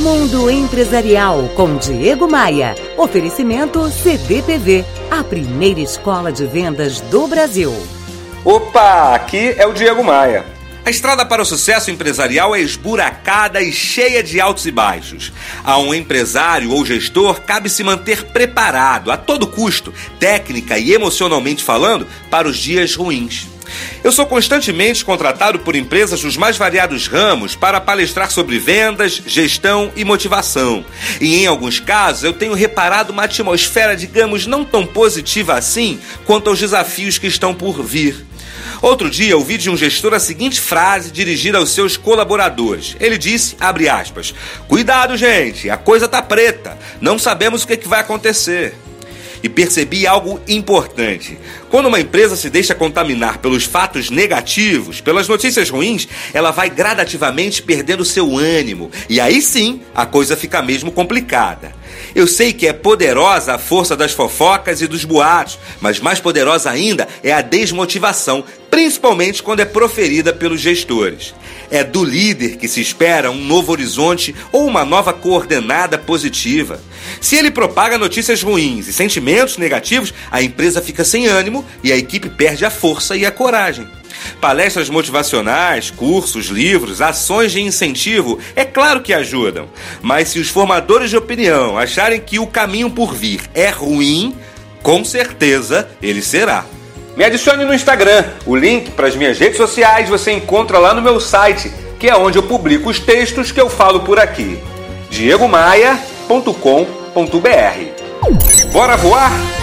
Mundo Empresarial com Diego Maia. Oferecimento CDPV, a primeira escola de vendas do Brasil. Opa, aqui é o Diego Maia. A estrada para o sucesso empresarial é esburacada e cheia de altos e baixos. A um empresário ou gestor cabe se manter preparado a todo custo, técnica e emocionalmente falando, para os dias ruins. Eu sou constantemente contratado por empresas dos mais variados ramos para palestrar sobre vendas, gestão e motivação. E em alguns casos eu tenho reparado uma atmosfera, digamos, não tão positiva assim quanto aos desafios que estão por vir. Outro dia ouvi de um gestor a seguinte frase dirigida aos seus colaboradores. Ele disse, abre aspas, Cuidado, gente, a coisa tá preta, não sabemos o que, que vai acontecer e percebi algo importante. Quando uma empresa se deixa contaminar pelos fatos negativos, pelas notícias ruins, ela vai gradativamente perdendo seu ânimo. E aí sim, a coisa fica mesmo complicada. Eu sei que é poderosa a força das fofocas e dos boatos, mas mais poderosa ainda é a desmotivação, principalmente quando é proferida pelos gestores. É do líder que se espera um novo horizonte ou uma nova coordenada positiva. Se ele propaga notícias ruins e sentimentos negativos, a empresa fica sem ânimo e a equipe perde a força e a coragem. Palestras motivacionais, cursos, livros, ações de incentivo, é claro que ajudam. Mas se os formadores de opinião acharem que o caminho por vir é ruim, com certeza ele será. Me adicione no Instagram. O link para as minhas redes sociais você encontra lá no meu site, que é onde eu publico os textos que eu falo por aqui. diegomaia.com.br Bora voar?